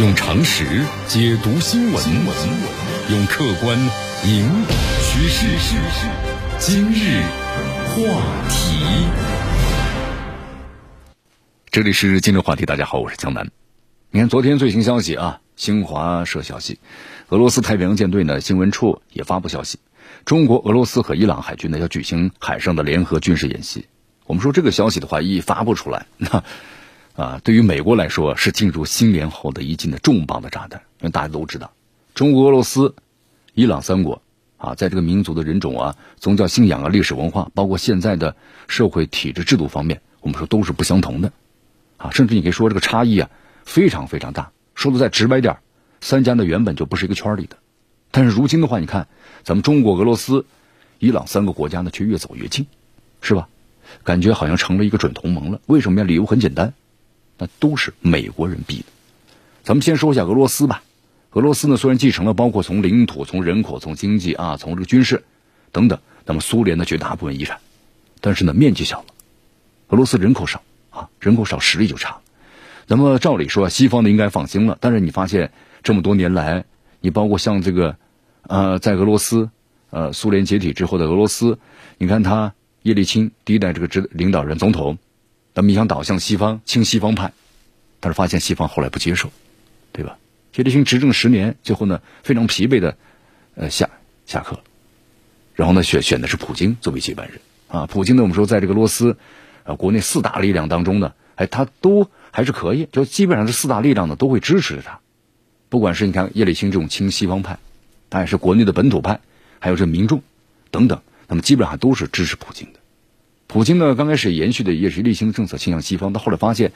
用常识解读新闻，用客观引导趋势。今日话题，这里是今日话题。大家好，我是江南。你看，昨天最新消息啊，新华社消息，俄罗斯太平洋舰队呢新闻处也发布消息，中国、俄罗斯和伊朗海军呢要举行海上的联合军事演习。我们说这个消息的话，一发布出来，那。啊，对于美国来说是进入新年后的一记的重磅的炸弹，因为大家都知道，中国、俄罗斯、伊朗三国啊，在这个民族的人种啊、宗教信仰啊、历史文化，包括现在的社会体制制度方面，我们说都是不相同的，啊，甚至你可以说这个差异啊非常非常大。说的再直白点三家呢原本就不是一个圈里的，但是如今的话，你看咱们中国、俄罗斯、伊朗三个国家呢却越走越近，是吧？感觉好像成了一个准同盟了。为什么呀？理由很简单。那都是美国人逼的。咱们先说一下俄罗斯吧。俄罗斯呢，虽然继承了包括从领土、从人口、从经济啊、从这个军事等等，那么苏联的绝大部分遗产，但是呢，面积小了。俄罗斯人口少啊，人口少，实力就差。那么照理说，西方的应该放心了。但是你发现这么多年来，你包括像这个呃，在俄罗斯呃，苏联解体之后的俄罗斯，你看他叶利钦第一代这个指领导人总统。咱们想倒向西方，亲西方派，但是发现西方后来不接受，对吧？叶利钦执政十年，最后呢非常疲惫的，呃下下课，然后呢选选的是普京作为接班人啊。普京呢，我们说在这个罗斯，呃国内四大力量当中呢，哎他都还是可以，就基本上这四大力量呢都会支持着他。不管是你看叶利钦这种亲西方派，他也是国内的本土派，还有这民众等等，那么基本上都是支持普京的。普京呢，刚开始延续的也是立新的政策，倾向西方。到后来发现，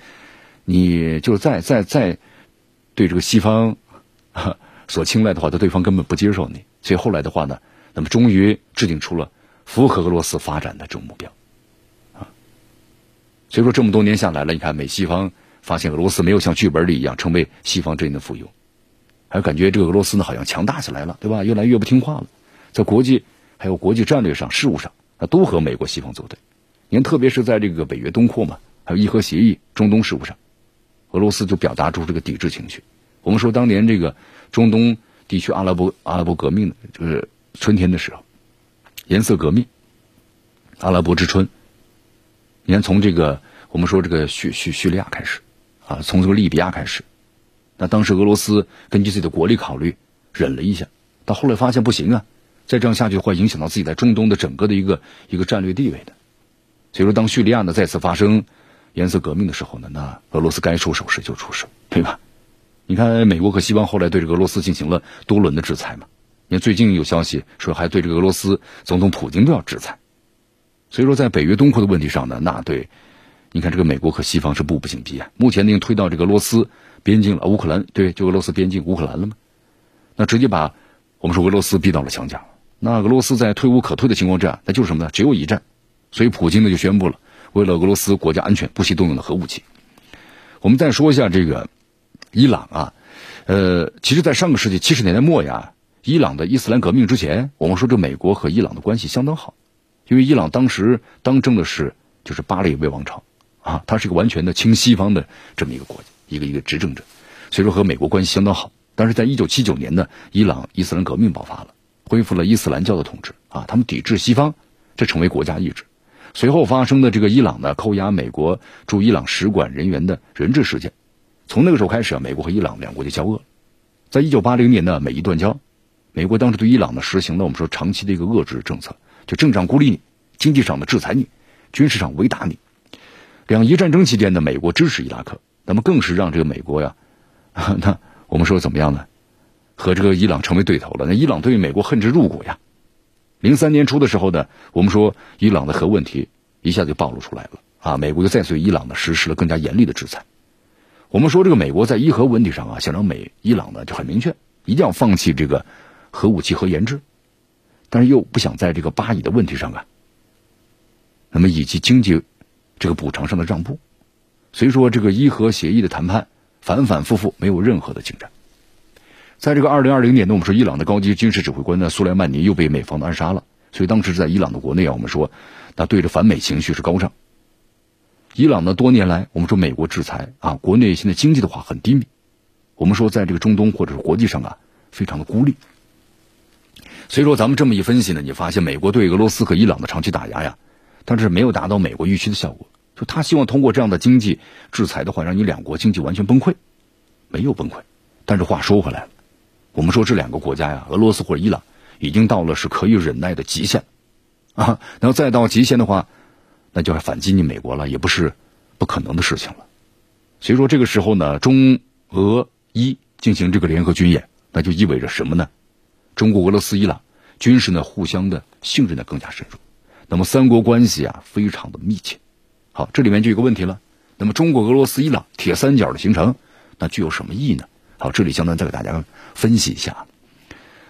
你就是再再再对这个西方所青睐的话，他对方根本不接受你。所以后来的话呢，那么终于制定出了符合俄罗斯发展的这种目标啊。所以说这么多年下来了，你看美西方发现俄罗斯没有像剧本里一样成为西方阵营的附庸，还感觉这个俄罗斯呢好像强大起来了，对吧？越来越不听话了，在国际还有国际战略上、事务上，都和美国西方作对。你看，特别是在这个北约东扩嘛，还有伊核协议、中东事务上，俄罗斯就表达出这个抵制情绪。我们说，当年这个中东地区阿拉伯阿拉伯革命，就是春天的时候，颜色革命，阿拉伯之春。你看，从这个我们说这个叙叙叙利亚开始，啊，从这个利比亚开始，那当时俄罗斯根据自己的国力考虑，忍了一下，到后来发现不行啊，再这样下去会影响到自己在中东的整个的一个一个战略地位的。所以说，当叙利亚呢再次发生颜色革命的时候呢，那俄罗斯该出手时就出手，对吧？你看，美国和西方后来对这个俄罗斯进行了多轮的制裁嘛。你看最近有消息说，还对这个俄罗斯总统普京都要制裁。所以说，在北约东扩的问题上呢，那对，你看这个美国和西方是步步紧逼啊。目前已经推到这个俄罗斯边境了，乌克兰对，就俄罗斯边境乌克兰了嘛。那直接把我们说俄罗斯逼到了墙角。那俄罗斯在退无可退的情况之下，那就是什么呢？只有一战。所以，普京呢就宣布了，为了俄罗斯国家安全，不惜动用的核武器。我们再说一下这个伊朗啊，呃，其实，在上个世纪七十年代末呀，伊朗的伊斯兰革命之前，我们说这美国和伊朗的关系相当好，因为伊朗当时当政的是就是巴列维王朝啊，它是一个完全的亲西方的这么一个国家，一个一个执政者，所以说和美国关系相当好。但是在一九七九年呢，伊朗伊斯兰革命爆发了，恢复了伊斯兰教的统治啊，他们抵制西方，这成为国家意志。随后发生的这个伊朗呢扣押美国驻伊朗使馆人员的人质事件，从那个时候开始啊，美国和伊朗两国就交恶了。在一九八零年呢，美伊断交，美国当时对伊朗呢实行了我们说长期的一个遏制政策，就政治上孤立你，经济上的制裁你，军事上围打你。两伊战争期间呢，美国支持伊拉克，那么更是让这个美国呀，那我们说怎么样呢？和这个伊朗成为对头了。那伊朗对美国恨之入骨呀。零三年初的时候呢，我们说伊朗的核问题一下就暴露出来了啊，美国就再次对伊朗呢实施了更加严厉的制裁。我们说这个美国在伊核问题上啊，想让美伊朗呢就很明确，一定要放弃这个核武器和研制，但是又不想在这个巴以的问题上啊，那么以及经济这个补偿上的让步，所以说这个伊核协议的谈判反反复复没有任何的进展。在这个二零二零年呢，我们说伊朗的高级军事指挥官呢苏莱曼尼又被美方的暗杀了，所以当时在伊朗的国内啊，我们说那对着反美情绪是高涨。伊朗呢多年来我们说美国制裁啊，国内现在经济的话很低迷，我们说在这个中东或者是国际上啊，非常的孤立。所以说，咱们这么一分析呢，你发现美国对俄罗斯和伊朗的长期打压呀，但是没有达到美国预期的效果。就他希望通过这样的经济制裁的话，让你两国经济完全崩溃，没有崩溃。但是话说回来了，我们说这两个国家呀，俄罗斯或者伊朗，已经到了是可以忍耐的极限，啊，然后再到极限的话，那就要反击你美国了，也不是不可能的事情了。所以说这个时候呢，中俄伊进行这个联合军演，那就意味着什么呢？中国、俄罗斯、伊朗军事呢互相的信任呢更加深入，那么三国关系啊非常的密切。好，这里面就有个问题了，那么中国、俄罗斯、伊朗铁三角的形成，那具有什么意义呢？好，这里江南再给大家分析一下。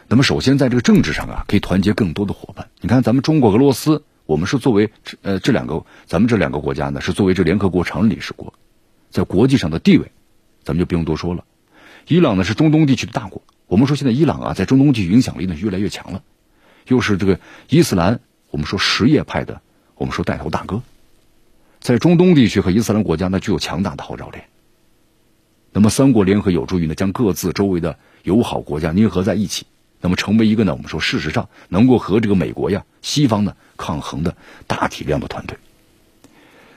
那么首先在这个政治上啊，可以团结更多的伙伴。你看咱们中国、俄罗斯，我们是作为呃这两个咱们这两个国家呢是作为这联合国常任理事国，在国际上的地位，咱们就不用多说了。伊朗呢是中东地区的大国。我们说，现在伊朗啊，在中东地区影响力呢越来越强了，又是这个伊斯兰，我们说什叶派的，我们说带头大哥，在中东地区和伊斯兰国家呢具有强大的号召力。那么三国联合有助于呢将各自周围的友好国家捏合在一起，那么成为一个呢我们说事实上能够和这个美国呀西方呢抗衡的大体量的团队。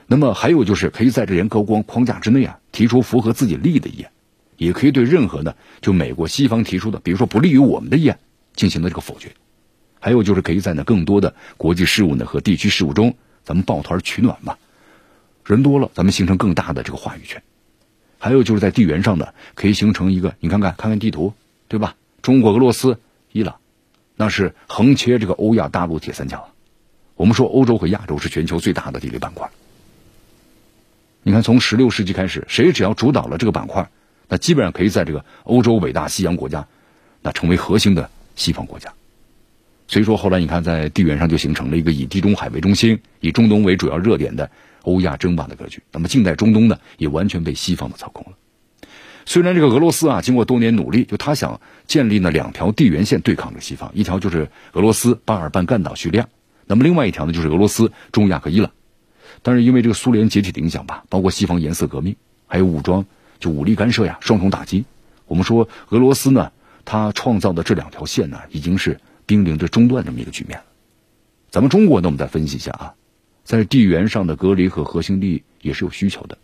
那么还有就是可以在这联合光框架之内啊提出符合自己利益的议案。也可以对任何呢，就美国西方提出的，比如说不利于我们的议案，进行了这个否决。还有就是可以在呢更多的国际事务呢和地区事务中，咱们抱团取暖嘛。人多了，咱们形成更大的这个话语权。还有就是在地缘上的，可以形成一个，你看看看看地图，对吧？中国、俄罗斯、伊朗，那是横切这个欧亚大陆铁三角。我们说欧洲和亚洲是全球最大的地理板块。你看，从十六世纪开始，谁只要主导了这个板块。那基本上可以在这个欧洲伟大西洋国家，那成为核心的西方国家。所以说后来你看，在地缘上就形成了一个以地中海为中心、以中东为主要热点的欧亚争霸的格局。那么近代中东呢，也完全被西方的操控了。虽然这个俄罗斯啊，经过多年努力，就他想建立呢两条地缘线对抗着西方，一条就是俄罗斯巴尔干半岛叙利亚，那么另外一条呢就是俄罗斯中亚和伊朗。但是因为这个苏联解体的影响吧，包括西方颜色革命，还有武装。就武力干涉呀，双重打击。我们说俄罗斯呢，它创造的这两条线呢，已经是濒临着中断这么一个局面了。咱们中国呢，我们再分析一下啊，在地缘上的隔离和核心利益也是有需求的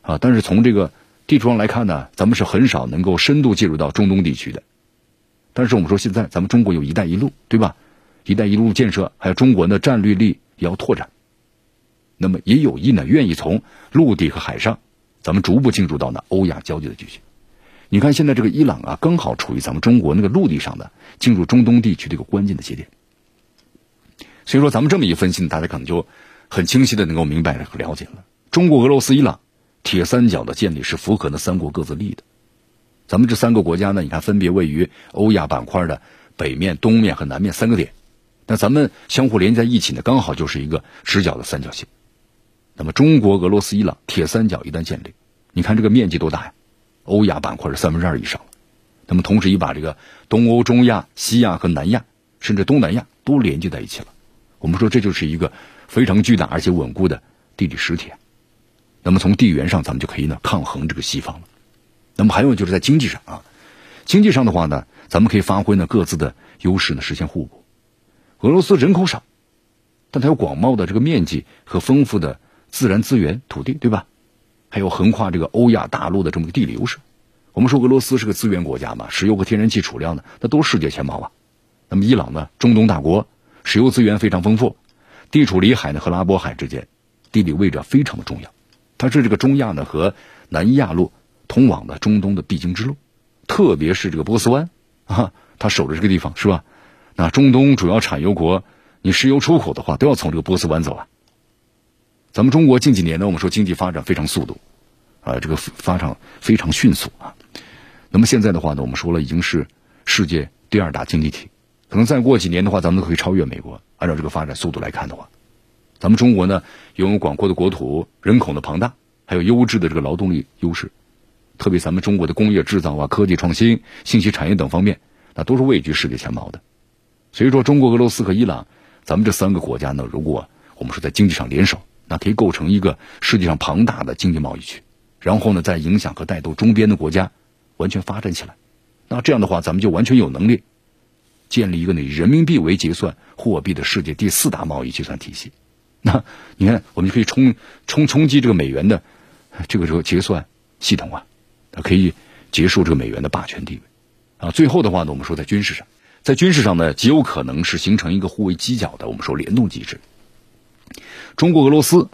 啊。但是从这个地图上来看呢，咱们是很少能够深度介入到中东地区的。但是我们说现在咱们中国有一带一路，对吧？一带一路建设，还有中国的战略力也要拓展，那么也有意呢，愿意从陆地和海上。咱们逐步进入到呢欧亚交界的地区。你看现在这个伊朗啊，刚好处于咱们中国那个陆地上的进入中东地区的一个关键的节点。所以说，咱们这么一分析，大家可能就很清晰的能够明白和了解了。中国、俄罗斯、伊朗铁三角的建立是符合那三国各自利益的。咱们这三个国家呢，你看分别位于欧亚板块的北面、东面和南面三个点，那咱们相互连在一起呢，刚好就是一个直角的三角形。那么，中国、俄罗斯、伊朗铁三角一旦建立，你看这个面积多大呀？欧亚板块是三分之二以上。那么，同时也把这个东欧、中亚、西亚和南亚，甚至东南亚都连接在一起了。我们说这就是一个非常巨大而且稳固的地理实体。那么，从地缘上，咱们就可以呢抗衡这个西方了。那么，还有就是在经济上啊，经济上的话呢，咱们可以发挥呢各自的优势呢，实现互补。俄罗斯人口少，但它有广袤的这个面积和丰富的。自然资源、土地，对吧？还有横跨这个欧亚大陆的这么个地理优势。我们说俄罗斯是个资源国家嘛，石油和天然气储量呢，那都是世界前茅啊。那么伊朗呢，中东大国，石油资源非常丰富，地处里海呢和拉波海之间，地理位置非常的重要。它是这个中亚呢和南亚路通往的中东的必经之路，特别是这个波斯湾啊，它守着这个地方是吧？那中东主要产油国，你石油出口的话，都要从这个波斯湾走啊。咱们中国近几年呢，我们说经济发展非常速度，啊，这个发展非常迅速啊。那么现在的话呢，我们说了已经是世界第二大经济体，可能再过几年的话，咱们都可以超越美国。按照这个发展速度来看的话，咱们中国呢拥有广阔的国土、人口的庞大，还有优质的这个劳动力优势，特别咱们中国的工业制造啊、科技创新、信息产业等方面，那都是位居世界前茅的。所以说，中国、俄罗斯和伊朗，咱们这三个国家呢，如果我们说在经济上联手，那可以构成一个世界上庞大的经济贸易区，然后呢，再影响和带动周边的国家，完全发展起来。那这样的话，咱们就完全有能力建立一个以人民币为结算货币的世界第四大贸易结算体系。那你看，我们就可以冲冲冲击这个美元的这个这个结算系统啊，它可以结束这个美元的霸权地位啊。最后的话呢，我们说在军事上，在军事上呢，极有可能是形成一个互为犄角的我们说联动机制。中国、俄罗斯，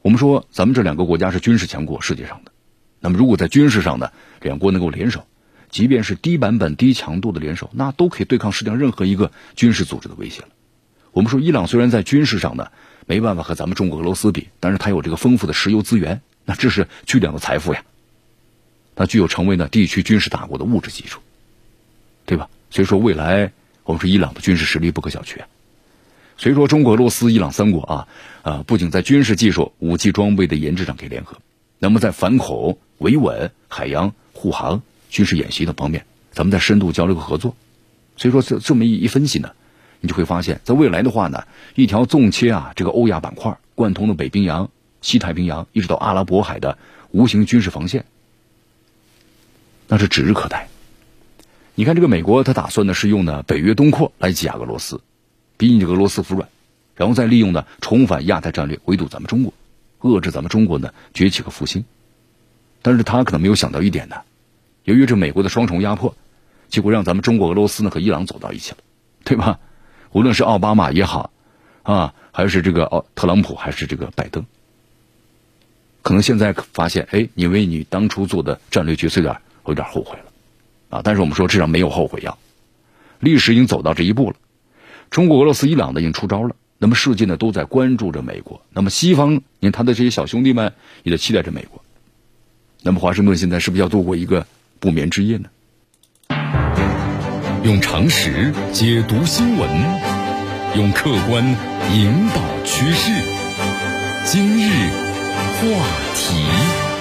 我们说咱们这两个国家是军事强国，世界上的。那么如果在军事上呢，两国能够联手。即便是低版本、低强度的联手，那都可以对抗世界上任何一个军事组织的威胁了。我们说，伊朗虽然在军事上呢没办法和咱们中国、俄罗斯比，但是它有这个丰富的石油资源，那这是巨量的财富呀。它具有成为呢地区军事大国的物质基础，对吧？所以说，未来我们说伊朗的军事实力不可小觑啊。所以说，中国、俄罗斯、伊朗三国啊啊，不仅在军事技术、武器装备的研制上可以联合，那么在反恐、维稳、海洋护航。军事演习的方面，咱们在深度交流和合作。所以说，这这么一一分析呢，你就会发现，在未来的话呢，一条纵切啊，这个欧亚板块贯通的北冰洋、西太平洋，一直到阿拉伯海的无形军事防线，那是指日可待。你看，这个美国他打算呢是用呢北约东扩来挤压俄罗斯，逼你这俄罗斯服软，然后再利用呢重返亚太战略围堵咱们中国，遏制咱们中国呢崛起和复兴。但是他可能没有想到一点呢。由于这美国的双重压迫，结果让咱们中国、俄罗斯呢和伊朗走到一起了，对吧？无论是奥巴马也好，啊，还是这个哦特朗普，还是这个拜登，可能现在发现，哎，你为你当初做的战略决策有点有点后悔了，啊，但是我们说至少没有后悔药，历史已经走到这一步了，中国、俄罗斯、伊朗呢已经出招了，那么世界呢都在关注着美国，那么西方你看他的这些小兄弟们也在期待着美国，那么华盛顿现在是不是要度过一个？不眠之夜呢？用常识解读新闻，用客观引导趋势。今日话题。